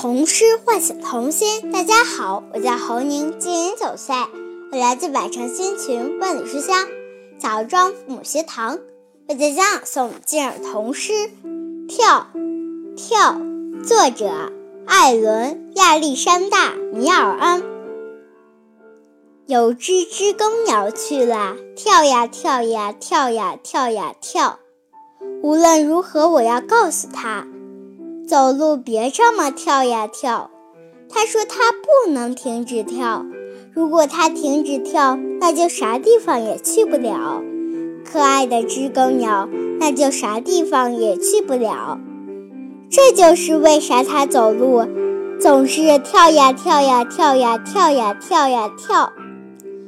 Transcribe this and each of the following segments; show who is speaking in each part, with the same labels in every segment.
Speaker 1: 童诗唤醒童心。大家好，我叫侯宁，今年九岁，我来自百城新群万里书香枣庄父母学堂，为大家朗诵今日童诗《跳跳》，作者艾伦·亚历山大·米尔安。有只知更鸟去了，跳呀跳呀跳呀跳呀跳。无论如何，我要告诉他。走路别这么跳呀跳，他说他不能停止跳。如果他停止跳，那就啥地方也去不了。可爱的知更鸟，那就啥地方也去不了。这就是为啥他走路总是跳呀跳呀跳呀跳呀跳呀跳。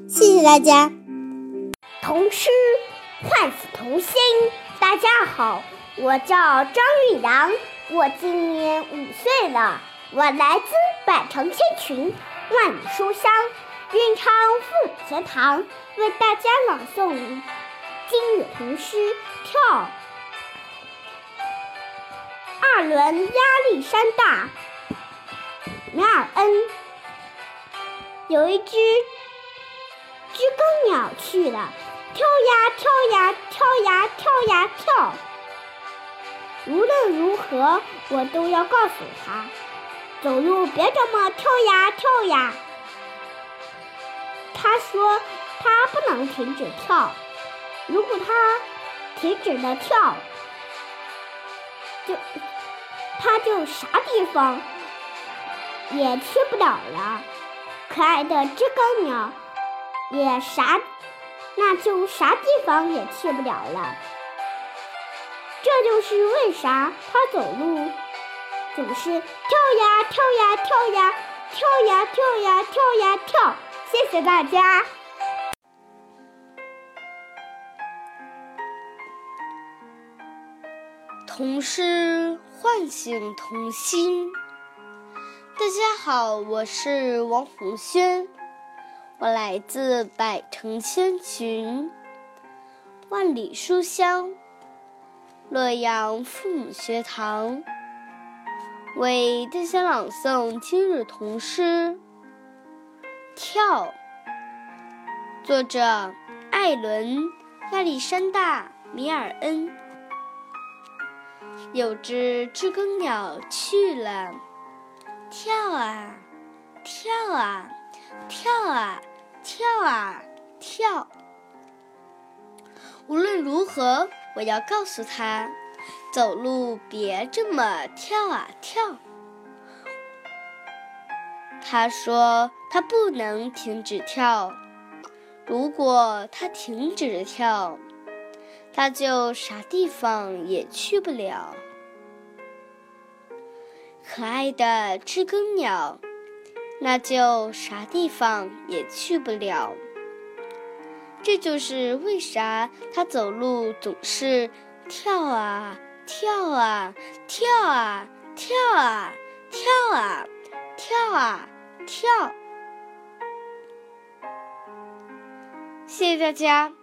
Speaker 1: 谢谢大家。
Speaker 2: 童诗唤醒童心。大家好，我叫张玉阳。我今年五岁了，我来自百城千群，万里书香，云昌富学堂，为大家朗诵今日童诗《跳》。二轮压力山大，梅尔恩。有一只知更鸟去了，跳呀跳呀跳呀跳呀跳。无论如何，我都要告诉他，走路别这么跳呀跳呀。他说他不能停止跳，如果他停止了跳，就他就啥地方也去不了了。可爱的知更鸟也啥，那就啥地方也去不了了。这就是为啥他走路总是跳呀跳呀跳呀跳呀跳呀跳呀跳。谢谢大家。
Speaker 3: 童诗唤醒童心。大家好，我是王红轩，我来自百城千群，万里书香。洛阳父母学堂为大家朗诵今日童诗《跳》，作者艾伦·亚历山大·米尔恩。有只知更鸟去了，跳啊，跳啊，跳啊，跳啊，跳。无论如何。我要告诉他，走路别这么跳啊跳。他说他不能停止跳，如果他停止跳，他就啥地方也去不了。可爱的知更鸟，那就啥地方也去不了。这就是为啥他走路总是跳啊跳啊跳啊跳啊跳啊跳啊跳。谢谢大家。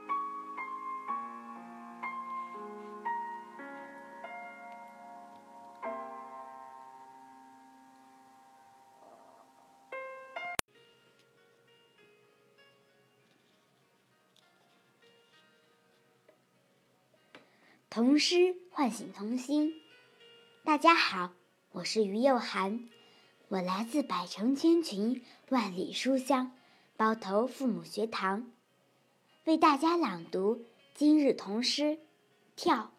Speaker 4: 童诗唤醒童心。大家好，我是于幼涵，我来自百城千群，万里书香，包头父母学堂，为大家朗读今日童诗《跳》。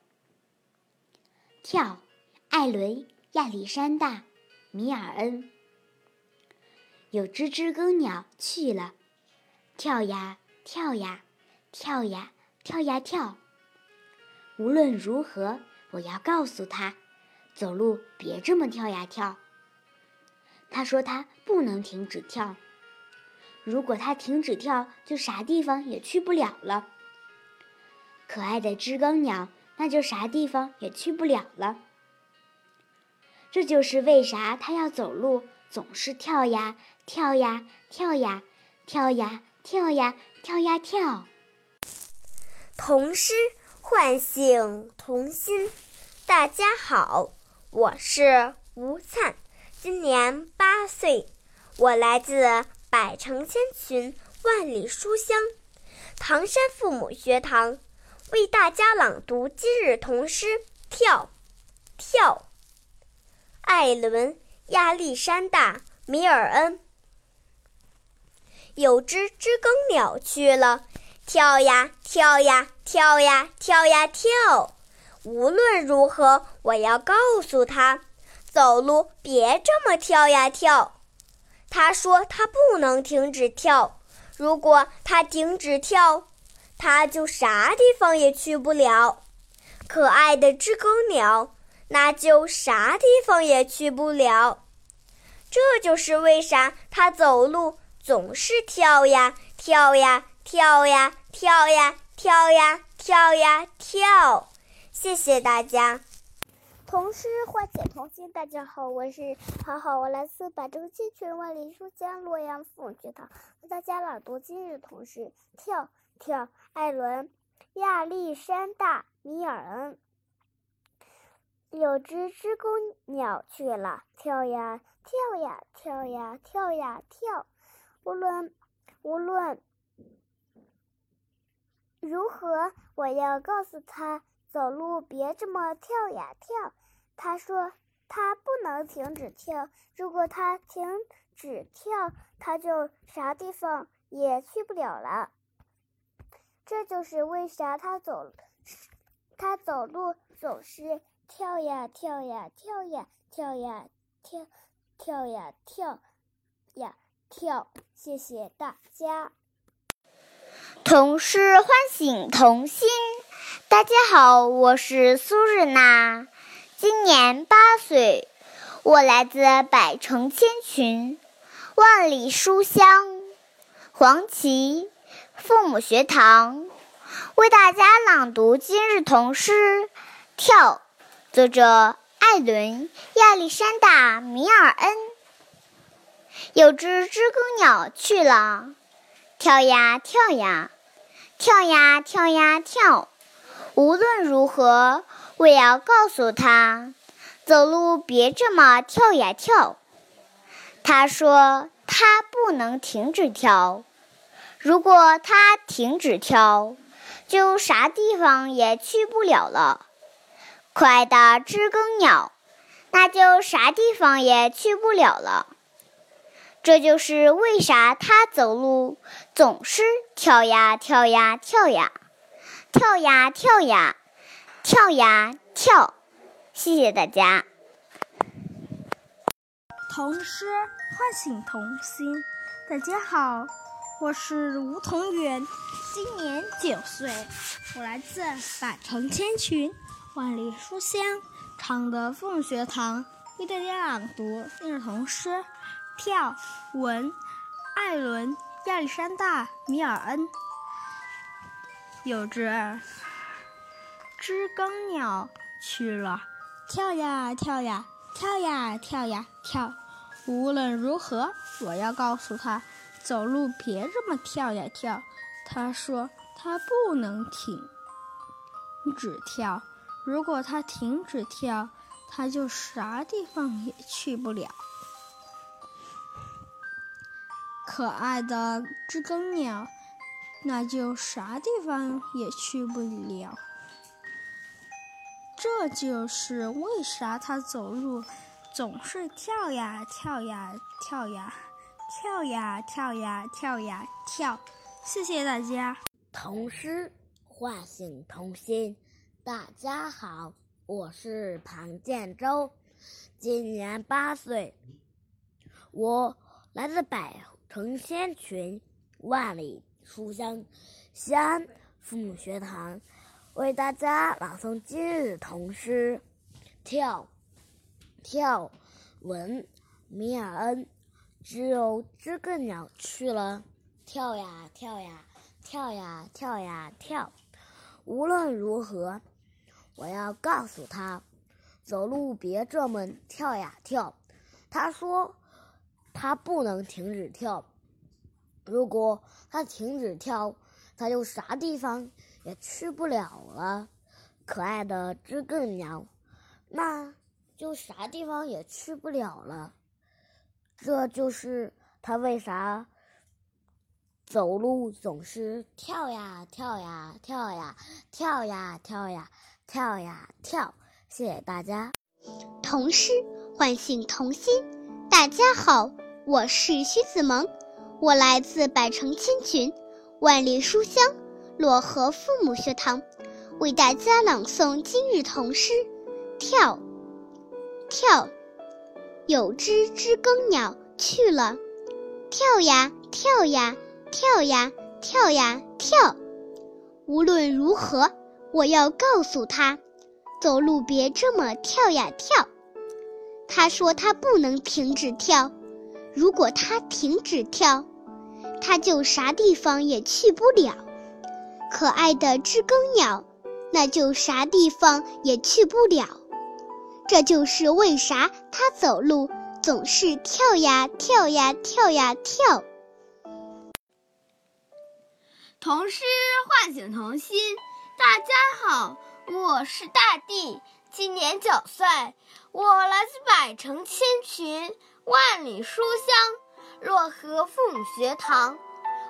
Speaker 4: 跳，艾伦·亚历山大·米尔恩。有只知更鸟去了，跳呀跳呀，跳呀跳呀跳。无论如何，我要告诉他，走路别这么跳呀跳。他说他不能停止跳，如果他停止跳，就啥地方也去不了了。可爱的知更鸟，那就啥地方也去不了了。这就是为啥他要走路总是跳呀跳呀跳呀跳呀跳呀跳呀跳。
Speaker 5: 童诗。唤醒童心，大家好，我是吴灿，
Speaker 6: 今年八岁，我来自百城千群、万里书香唐山父母学堂，为大家朗读今日童诗《跳跳》。艾伦·亚历山大·米尔恩。有只知更鸟去了，跳呀跳呀跳呀跳呀跳。无论如何，我要告诉他，走路别这么跳呀跳。他说他不能停止跳，如果他停止跳，他就啥地方也去不了。可爱的知更鸟，那就啥地方也去不了。这就是为啥他走路总是跳呀跳呀跳呀跳呀跳呀跳呀跳。谢谢大家。
Speaker 7: 童诗唤醒童心。大家好，我是好好，我来自百州千群万里书香洛阳父母学堂，为大家朗读今日童诗。跳跳，艾伦·亚历山大·米尔恩。有只知更鸟去了，跳呀跳呀跳呀跳呀跳。无论无论如何，我要告诉他。走路别这么跳呀跳，他说他不能停止跳，如果他停止跳，他就啥地方也去不了了。这就是为啥他走，他走路总是跳呀跳呀跳呀跳呀跳，跳呀跳呀跳。谢谢大家。
Speaker 1: 童诗唤醒童心。大家好，我是苏日娜，今年八岁，我来自百城千群、万里书香。黄芪父母学堂，为大家朗读今日童诗《跳》，作者艾伦·亚历山大·米尔恩。有只知更鸟去了，跳呀跳呀，跳呀跳呀跳。无论如何，我要告诉他，走路别这么跳呀跳。他说他不能停止跳，如果他停止跳，就啥地方也去不了了。可爱的知更鸟，那就啥地方也去不了了。这就是为啥他走路总是跳呀跳呀跳呀。跳呀跳呀，跳呀跳！谢谢大家。
Speaker 8: 童诗唤醒童心。大家好，我是吴同源，今年九岁，我来自百城千群、万里书香常德凤学堂，为大家朗读今日童诗《跳》文艾伦·亚历山大·米尔恩。有只知更鸟去了，跳呀跳呀跳呀跳呀跳。无论如何，我要告诉他，走路别这么跳呀跳。他说他不能停止跳，如果他停止跳，他就啥地方也去不了。可爱的知更鸟。那就啥地方也去不了。这就是为啥他走路总是跳呀跳呀跳呀跳呀跳呀跳呀跳。谢谢大家。
Speaker 9: 童诗唤醒童心。大家好，我是庞建洲，今年八岁，我来自百成千群，万里。书香西安父母学堂为大家朗诵今日童诗《跳跳》文米尔恩。只有知更鸟去了，跳呀跳呀跳呀跳呀跳。无论如何，我要告诉他，走路别这么跳呀跳。他说他不能停止跳。如果它停止跳，它就啥地方也去不了了。可爱的知更鸟，那就啥地方也去不了了。
Speaker 10: 这就是他为啥走路总是跳呀跳呀跳呀跳呀跳呀跳呀跳。谢谢大家。
Speaker 7: 童诗唤醒童心。大家好，我是徐子萌，我来自百城千群，万里书香漯河父母学堂，为大家朗诵今日童诗《跳》。跳，有只知更鸟去了，跳呀跳呀跳呀跳呀跳。无论如何，我要告诉它，走路别这么跳呀跳。他说他不能停止跳，如果它停止跳，它就啥地方也去不了。可爱的知更鸟，那就啥地方也去不了。这就是为啥它走路总是跳呀跳呀跳呀跳。
Speaker 3: 童诗唤醒童心，大家好，我是大地，今年九岁，我来自百城千群，万里书香，漯河父母学堂，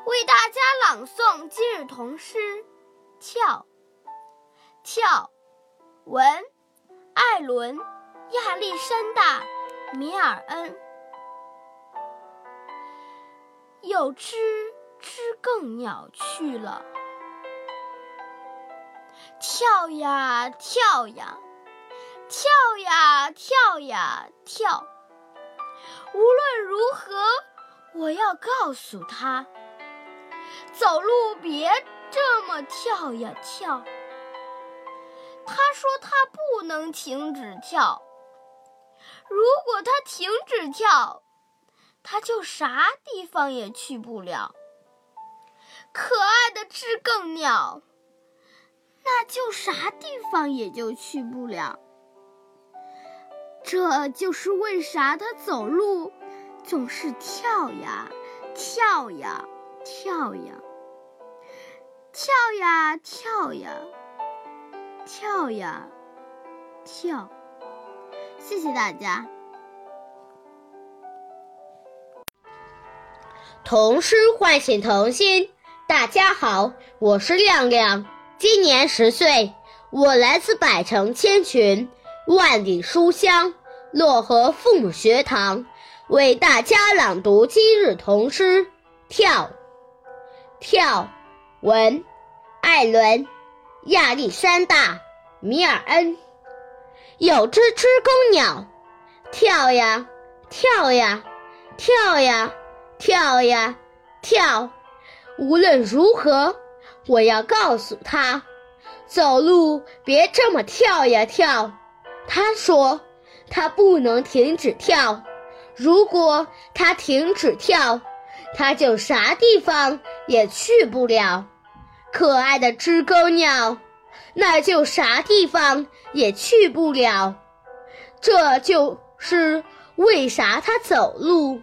Speaker 3: 为大家朗诵今日童诗《跳》。跳，文。艾伦·亚历山大·米尔恩，有只知更鸟去了，跳呀跳呀，跳呀跳呀跳。无论如何，我要告诉他，走路别这么跳呀跳。他说：“他不能停止跳。如果他停止跳，他就啥地方也去不了。可爱的知更鸟，那就啥地方也就去不了。这就是为啥他走路总是跳呀跳呀跳呀，跳呀跳呀。”跳呀，跳！谢谢大家。
Speaker 11: 童诗唤醒童心。大家好，我是亮亮，今年十岁，我来自百城千群，万里书香漯河父母学堂，为大家朗读今日童诗《跳》。跳，文，艾伦。亚历山大·米尔恩，有只知更鸟，跳呀跳呀跳呀跳呀跳。无论如何，我要告诉他，走路别这么跳呀跳。他说，他不能停止跳，如果他停止跳，他就啥地方也去不了。可爱的知更鸟，那就啥地方也去不了。这就是为啥它走路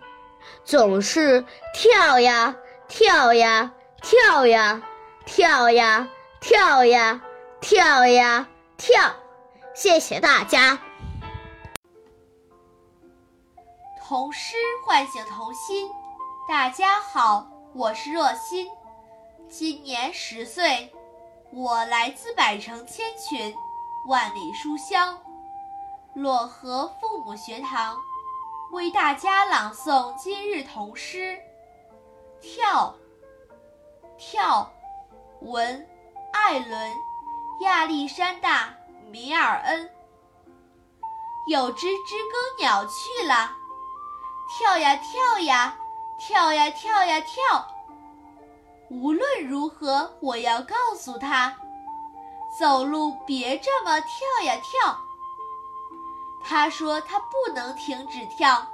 Speaker 11: 总是跳呀跳呀跳呀跳呀跳呀跳呀跳。谢谢大家。
Speaker 12: 童诗唤醒童心。大家好，我是若欣。今年十岁，我来自百城千群，万里书香，漯河父母学堂，为大家朗诵今日童诗《跳》。跳，文，艾伦，亚历山大·米尔恩。有只知更鸟去了，跳呀跳呀，跳呀跳呀跳。无论如何，我要告诉他，走路别这么跳呀跳。他说他不能停止跳，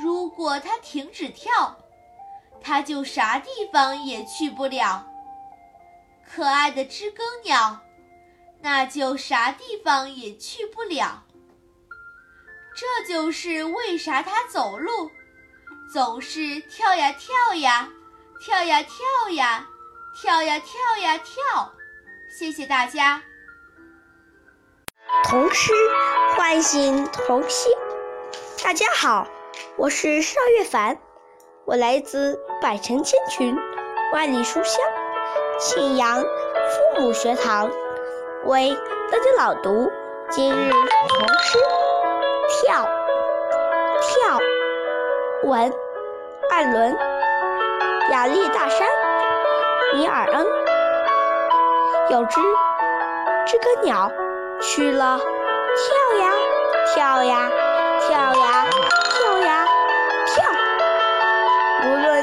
Speaker 12: 如果他停止跳，他就啥地方也去不了。可爱的知更鸟，那就啥地方也去不了。这就是为啥他走路总是跳呀跳呀。跳呀跳呀，跳呀跳呀跳！谢谢大家。
Speaker 13: 童诗唤醒童心。大家好，我是邵月凡，我来自百城千群，万里书香，庆阳父母学堂，为大家朗读今日童诗《跳》。跳，文，艾伦，亚历大山，米尔恩。有只知更鸟去了，跳呀跳呀跳呀跳呀跳。无论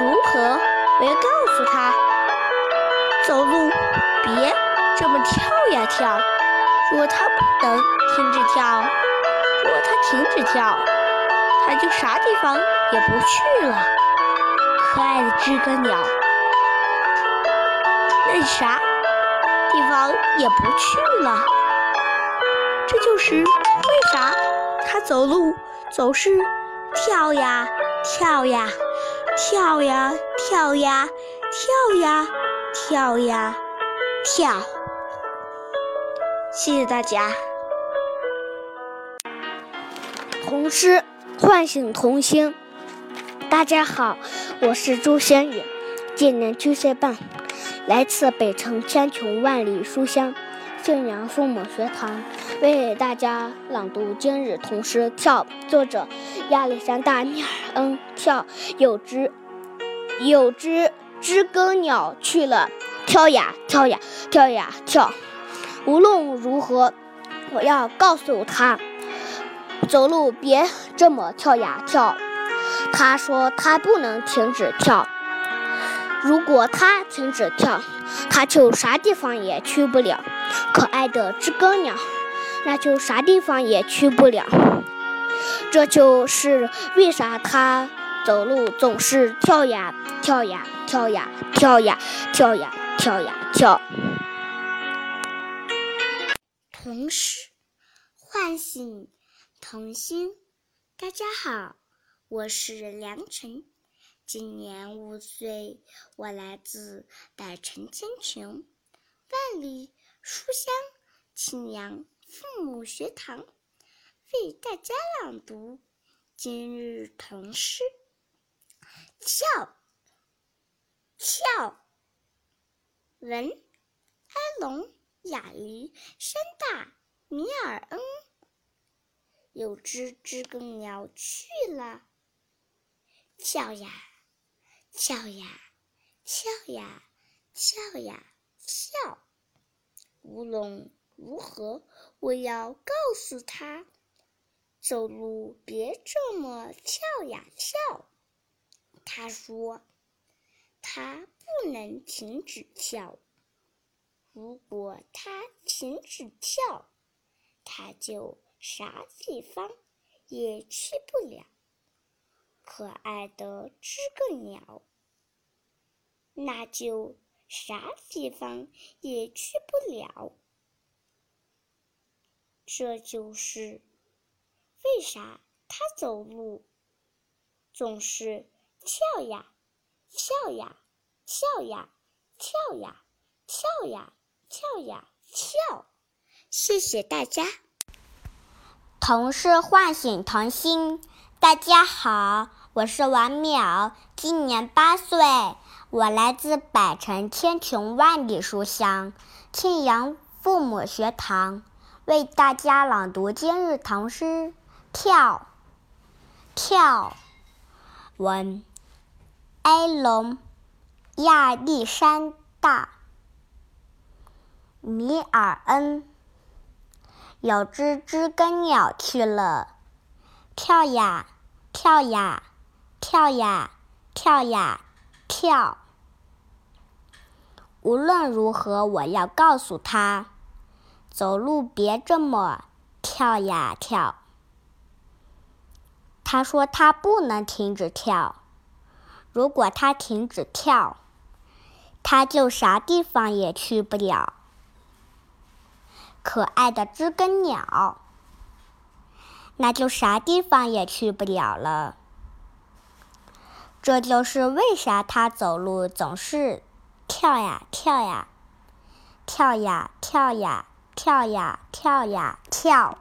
Speaker 13: 如何，我要告诉他，走路别这么跳呀跳。如果它不能停止跳，如果它停止跳，它就啥地方也不去了。可爱的知更鸟，那啥地方也不去了。这就是为啥它走路总是跳呀跳呀跳呀跳呀跳呀跳呀跳。谢谢大家。
Speaker 14: 童诗唤醒童心。大家好，我是朱轩宇，今年七岁半，来自北城千穷万里书香信阳父母学堂，为大家朗读今日童诗《跳》，作者亚历山大·米尔恩。跳，有只有只知更鸟去了，跳呀跳呀跳呀跳。无论如何，我要告诉他，走路别这么跳呀跳。他说他不能停止跳，如果他停止跳，他就啥地方也去不了。可爱的知更鸟，那就啥地方也去不了。这就是为啥他走路总是跳呀跳呀跳呀跳呀跳呀跳呀跳。
Speaker 7: 同时唤醒童心。大家好，我是梁晨，今年五岁，我来自百城千穷，万里书香庆阳父母学堂，为大家朗读今日童诗《跳跳》，文埃隆。亚历山大·米尔恩，有只知更鸟去了，跳呀，跳呀，跳呀，跳呀，跳。无论如何，我要告诉他，走路别这么跳呀跳。他说，他不能停止跳。如果他停止跳，他就啥地方也去不了。可爱的知更鸟，那就啥地方也去不了。这就是为啥它走路总是跳呀跳呀跳呀跳呀跳呀。跳呀跳！谢谢大家。
Speaker 1: 童诗唤醒童心。大家好，我是王淼，今年八岁，我来自百城千穷万里书香庆阳父母学堂，为大家朗读今日童诗《跳跳》。文：埃隆·亚历山大。米尔恩，有只知更鸟去了，跳呀跳呀跳呀跳呀跳。无论如何，我要告诉他，走路别这么跳呀跳。他说他不能停止跳，如果他停止跳，他就啥地方也去不了。可爱的知更鸟，那就啥地方也去不了了。这就是为啥它走路总是跳呀跳呀，跳呀跳呀跳呀跳呀跳。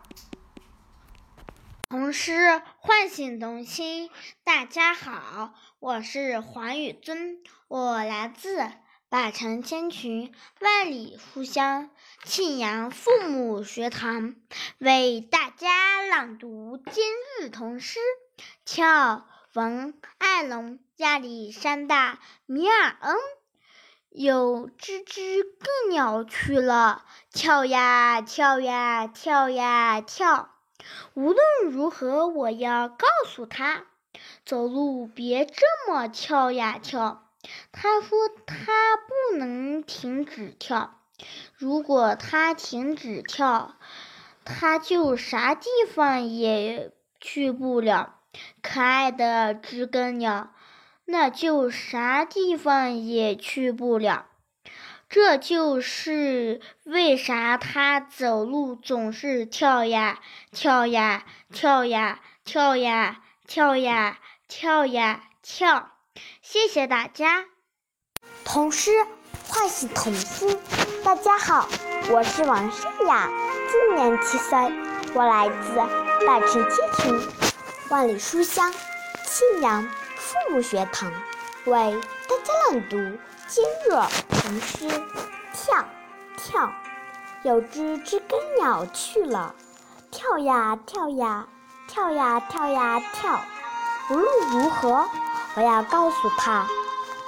Speaker 4: 童诗唤醒童心。大家好，我是黄宇尊，我来自百城千群、万里书香庆阳父母学堂，为大家朗读今日童诗。跳，文爱龙，亚历山大·米尔恩。有只只更鸟去了，跳呀跳呀跳呀跳。无论如何，我要告诉他，走路别这么跳呀跳。他说他不能停止跳，如果他停止跳，他就啥地方也去不了。可爱的知更鸟，那就啥地方也去不了。这就是为啥他走路总是跳呀跳呀跳呀跳呀跳呀跳呀跳。谢谢大家。
Speaker 7: 童诗唤醒童心。大家好，我是王诗雅，今年七岁，我来自百城千群、万里书香庆阳父母学堂，为大家朗读。今日童诗，跳跳，有只知更鸟去了，跳呀跳呀跳呀跳呀跳。无论如何，我要告诉他，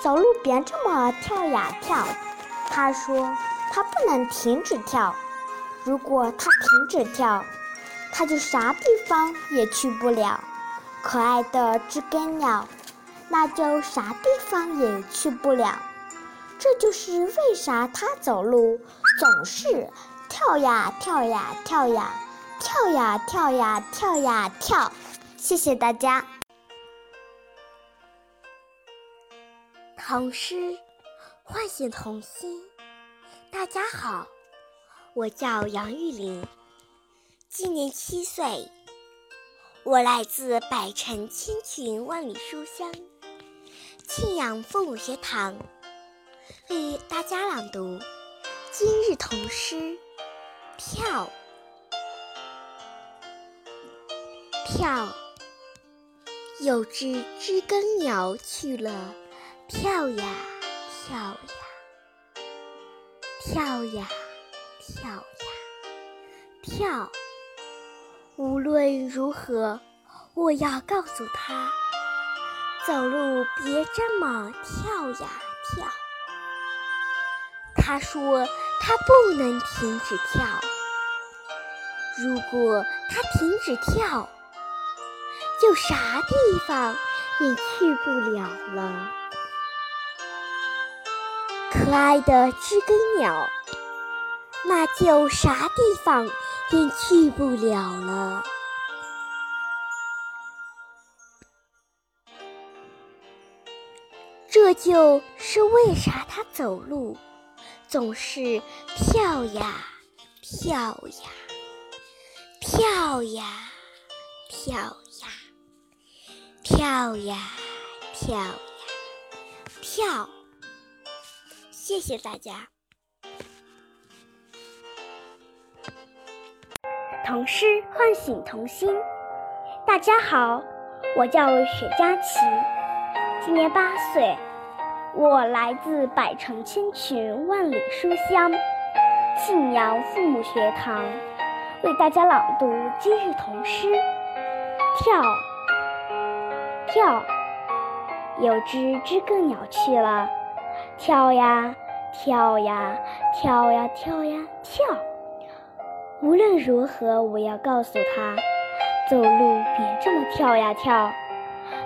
Speaker 7: 走路别这么跳呀跳。他说他不能停止跳，如果他停止跳，他就啥地方也去不了。可爱的知更鸟，那就啥地方也去不了。这就是为啥他走路总是跳呀跳呀跳呀跳呀跳呀跳呀跳。谢谢大家。
Speaker 15: 童诗唤醒童心。大家好，我叫杨玉玲，今年七岁，我来自百城千群万里书香庆阳父母学堂。为大家朗读今日童诗：跳，跳，有只知更鸟去了，跳呀，跳呀，跳呀，跳呀，跳。无论如何，我要告诉他，走路别这么跳呀，跳。他说他不能停止跳，如果他停止跳，就啥地方也去不了了。爱的知更鸟，那就啥地方也去不了了。这就是为啥他走路。总是跳呀跳呀跳呀跳呀跳呀跳呀跳。谢谢大家。
Speaker 2: 童诗唤醒童心。大家好，我叫雪佳琪，今年八岁。我来自百城千群万里书香信阳父母学堂，为大家朗读今日童诗。跳，跳，有只知更鸟去了，跳呀，跳呀，跳呀，跳呀，跳。无论如何，我要告诉他，走路别这么跳呀跳。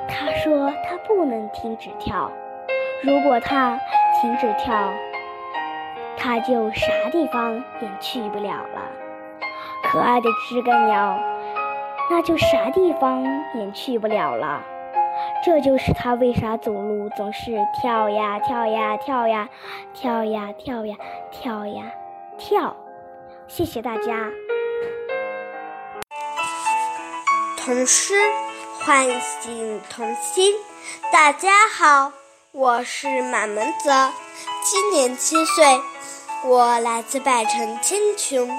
Speaker 2: 他说他不能停止跳。如果他停止跳，他就啥地方也去不了了。可爱的知更鸟，那就啥地方也去不了了。这就是他为啥走路总是跳呀跳呀跳呀跳呀跳呀跳呀跳。谢谢大家。
Speaker 5: 童诗唤醒童心。大家好。我是马门泽，今年七岁，我来自百城千穷，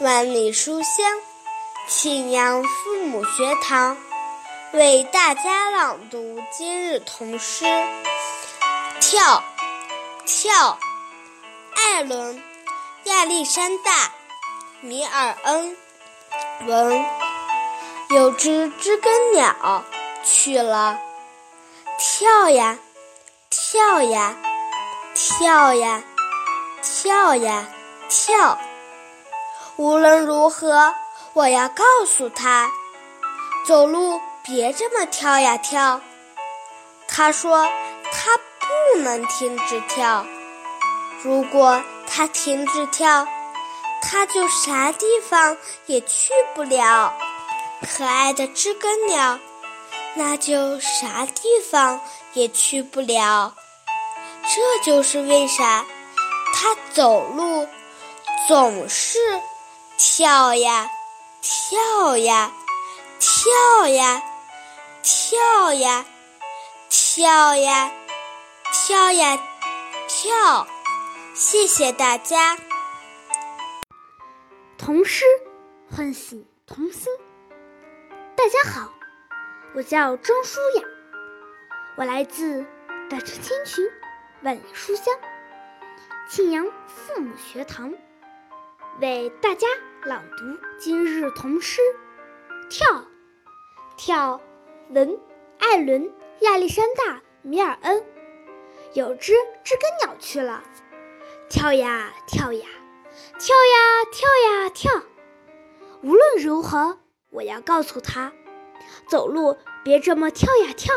Speaker 5: 万里书香
Speaker 11: 庆阳父母学堂为大家朗读今日童诗《跳跳》，艾伦·亚历山大·米尔恩文。有只知更鸟去了，跳呀跳呀跳呀跳呀跳。无论如何。我要告诉他，走路别这么跳呀跳。他说他不能停止跳，如果他停止跳，他就啥地方也去不了。可爱的知更鸟，那就啥地方也去不了。这就是为啥他走路总是跳呀。跳呀，跳呀，跳呀，跳呀，跳呀，跳呀，跳！谢谢大家。
Speaker 4: 童诗唤醒童心。大家好，我叫张舒雅，我来自百城千群，万里书香，庆阳父母学堂，为大家。朗读今日童诗，跳跳，文艾伦亚历山大米尔恩。有只知更鸟去了，跳呀跳呀，跳呀跳呀跳。无论如何，我要告诉他，走路别这么跳呀跳。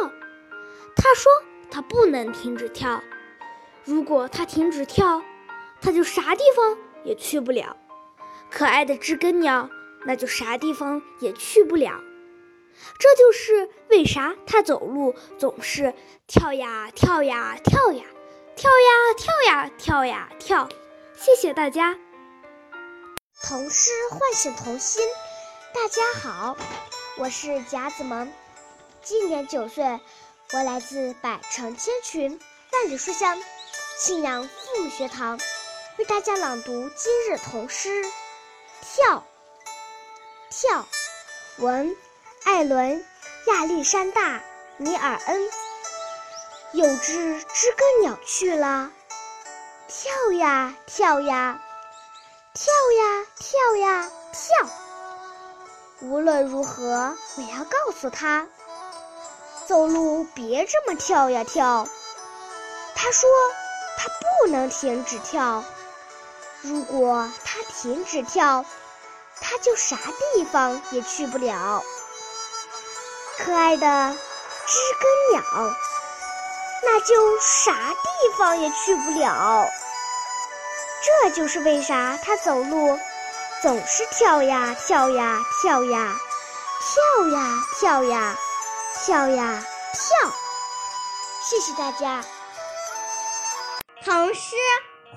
Speaker 4: 他说他不能停止跳，如果他停止跳，他就啥地方也去不了。可爱的知更鸟，那就啥地方也去不了。这就是为啥他走路总是跳呀跳呀跳呀，跳呀跳呀跳呀跳。谢谢大家。
Speaker 7: 童诗唤醒童心。大家好，我是贾子萌，今年九岁，我来自百城千群，万里书香，信阳父母学堂，为大家朗读今日童诗。跳，跳，文，艾伦，亚历山大，尼尔恩。有只知更鸟去了，跳呀跳呀，跳呀跳呀跳。无论如何，我要告诉他，走路别这么跳呀跳。他说他不能停止跳。如果他停止跳，他就啥地方也去不了。可爱的知更鸟，那就啥地方也去不了。这就是为啥它走路总是跳呀跳呀跳呀，跳呀跳呀跳呀跳。谢谢大家。
Speaker 1: 童诗。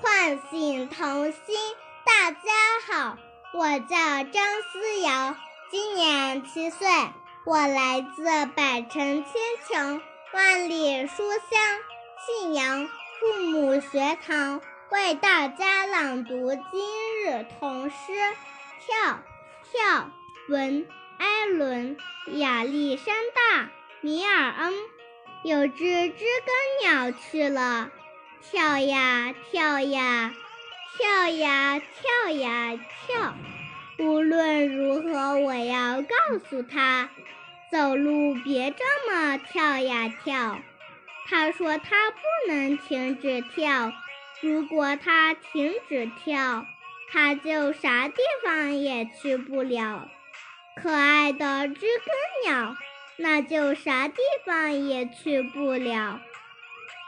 Speaker 1: 唤醒童心，大家好，我叫张思瑶，今年七岁，我来自百城千穷，万里书香信阳父母学堂，为大家朗读今日童诗《跳跳》，文艾伦亚历山大米尔恩，有只知更鸟去了。跳呀跳呀，跳呀跳呀跳。无论如何，我要告诉他，走路别这么跳呀跳。他说他不能停止跳，如果他停止跳，他就啥地方也去不了。可爱的知更鸟，那就啥地方也去不了。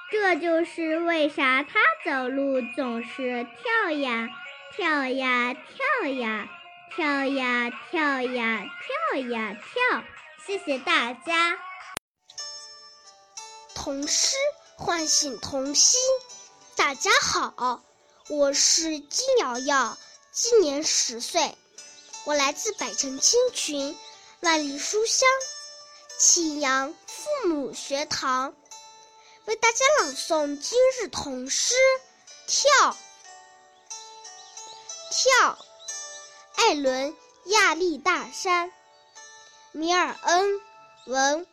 Speaker 1: 这就是为啥他走路总是跳呀跳呀跳呀跳呀跳呀跳呀跳。谢谢大家。
Speaker 4: 童诗唤醒童心。大家好，我是金瑶瑶，今年十岁，我来自百城千群，万里书香，庆阳父母学堂。为大家朗诵今日童诗《跳跳》，艾伦亚历大山，米尔恩文。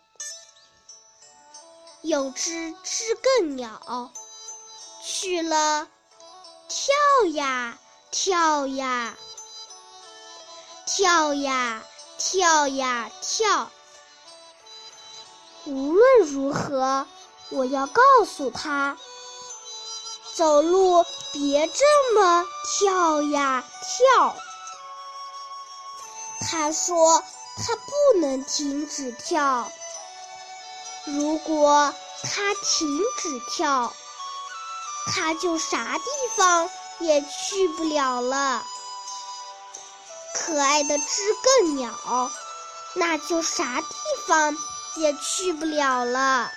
Speaker 4: 有只知更鸟，去了，跳呀跳呀，跳呀跳呀跳。无论如何，我要告诉他，走路别这么跳呀跳。他说他不能停止跳。如果它停止跳，它就啥地方也去不了了。可爱的知更鸟，那就啥地方也去不了了。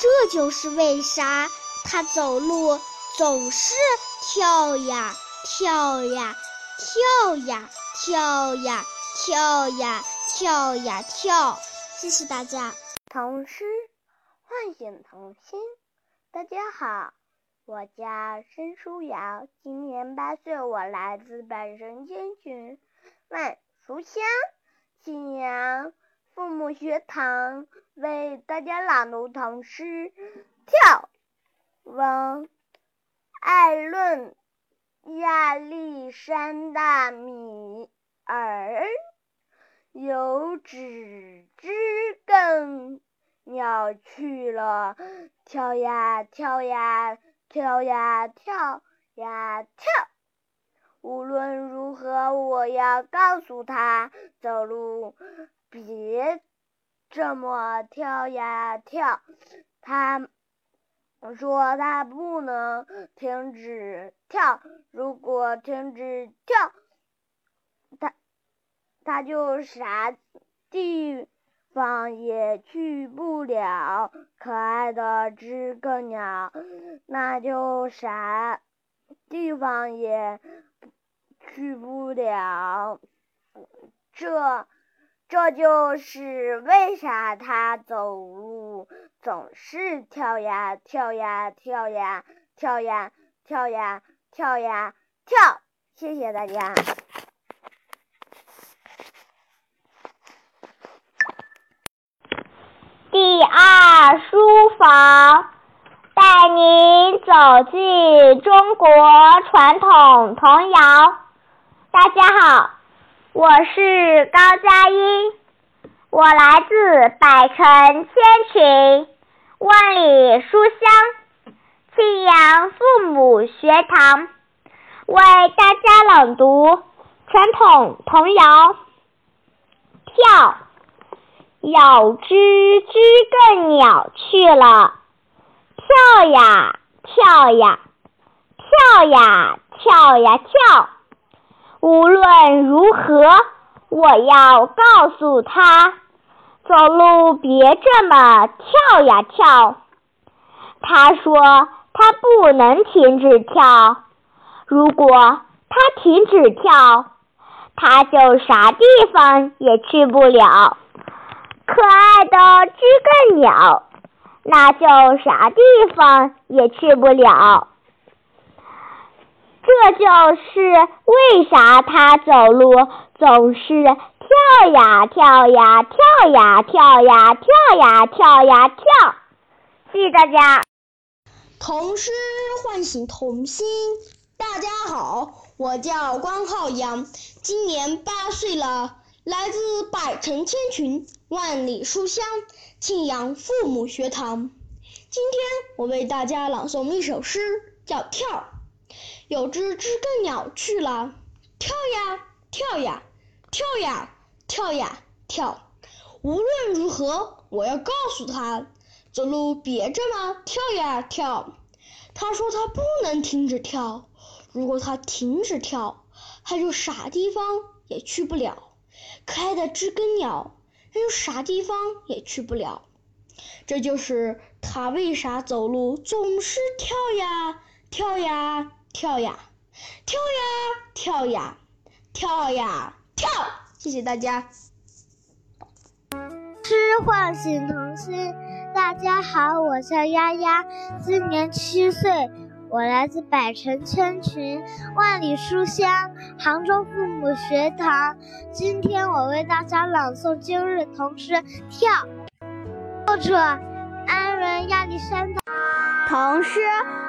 Speaker 4: 这就是为啥它走路总是跳呀跳呀跳呀跳呀跳呀跳呀跳。谢谢大家。
Speaker 16: 童诗唤醒童心。大家好，我叫申书瑶，今年八岁，我来自百神千群万书香信阳父母学堂，为大家朗读童诗。跳，王艾伦亚历山大米而。有只知更鸟去了，跳呀跳呀跳呀跳呀跳。无论如何，我要告诉他，走路别这么跳呀跳。他说他不能停止跳，如果停止跳。他他就啥地方也去不了，可爱的知更鸟，那就啥地方也去不了。这，这就是为啥他走路总是跳呀跳呀跳呀跳呀跳呀跳呀跳。谢谢大家。
Speaker 2: 第二书房带您走进中国传统童谣。大家好，我是高佳音，我来自百城千群、万里书香庆阳父母学堂，为大家朗读传统童谣。跳。有只知更鸟去了，跳呀跳呀，跳呀跳呀跳。无论如何，我要告诉他，走路别这么跳呀跳。他说他不能停止跳，如果他停止跳，他就啥地方也去不了。可爱的知更鸟，那就啥地方也去不了。这就是为啥它走路总是跳呀跳呀跳呀跳呀跳呀跳呀跳。谢谢大家。
Speaker 13: 童诗唤醒童心。大家好，我叫关浩洋，今年八岁了。来自百城千群，万里书香，庆阳父母学堂。今天我为大家朗诵一首诗，叫《跳》。有只知更鸟去了，跳呀跳呀跳呀跳呀跳。无论如何，我要告诉他，走路别这么跳呀跳。他说他不能停止跳，如果他停止跳，他就啥地方也去不了。可爱的知更鸟，它就啥地方也去不了。这就是它为啥走路总是跳呀跳呀跳呀跳呀跳呀跳呀跳。谢谢大家。
Speaker 4: 诗唤醒童心。大家好，我叫丫丫，今年七岁，
Speaker 7: 我来自百城千群，万里书香，杭州父母学堂。今天我为大家朗诵今日童诗《跳》，作者安仁亚历山大。
Speaker 1: 童诗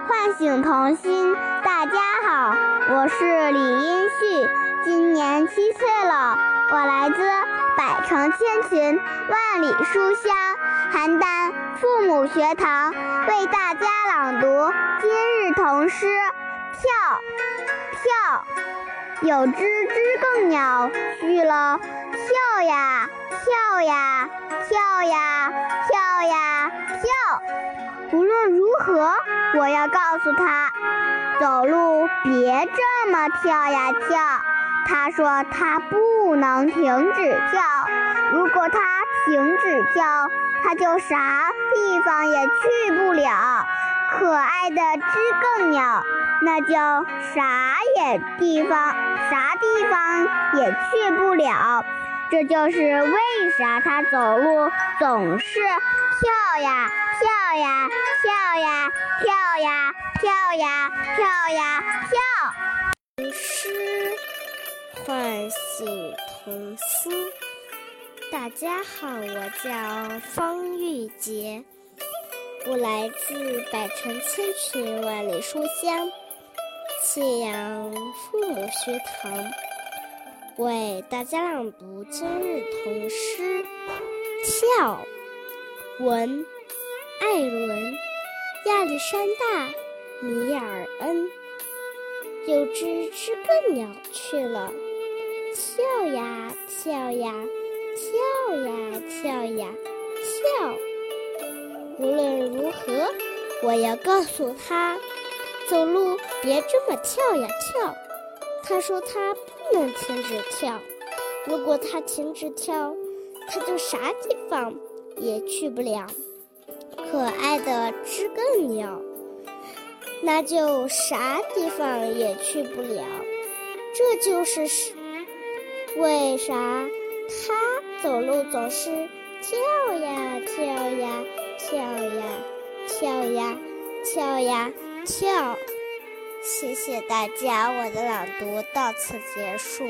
Speaker 1: 唤醒童心。大家好，我是李英旭，今年七岁了。我来自百城千群，万里书香，邯郸父母学堂，为大家朗读今日童诗《跳》。跳，有只知更鸟去了，跳呀跳呀跳呀跳呀跳。无论如何，我要告诉他，走路别这么跳呀跳。他说他不能停止跳，如果他停止跳，他就啥地方也去不了。可爱的知更鸟，那就啥也地方啥地方也去不了。这就是为啥它走路总是跳呀跳呀跳呀跳呀跳呀跳呀跳。
Speaker 7: 诗唤醒童心。大家好，我叫方玉洁，我来自百城千群万里书香庆阳父母学堂。为大家朗读今日童诗《跳》，文艾伦·亚历山大·米尔恩。有只知更鸟去了，跳呀跳呀跳呀跳呀跳。无论如何，我要告诉他，走路别这么跳呀跳。他说他。不能停止跳，如果他停止跳，他就啥地方也去不了。可爱的知更鸟，那就啥地方也去不了。这就是为啥他走路总是跳呀跳呀跳呀跳呀跳呀跳。谢谢大家，我的朗读到此结束。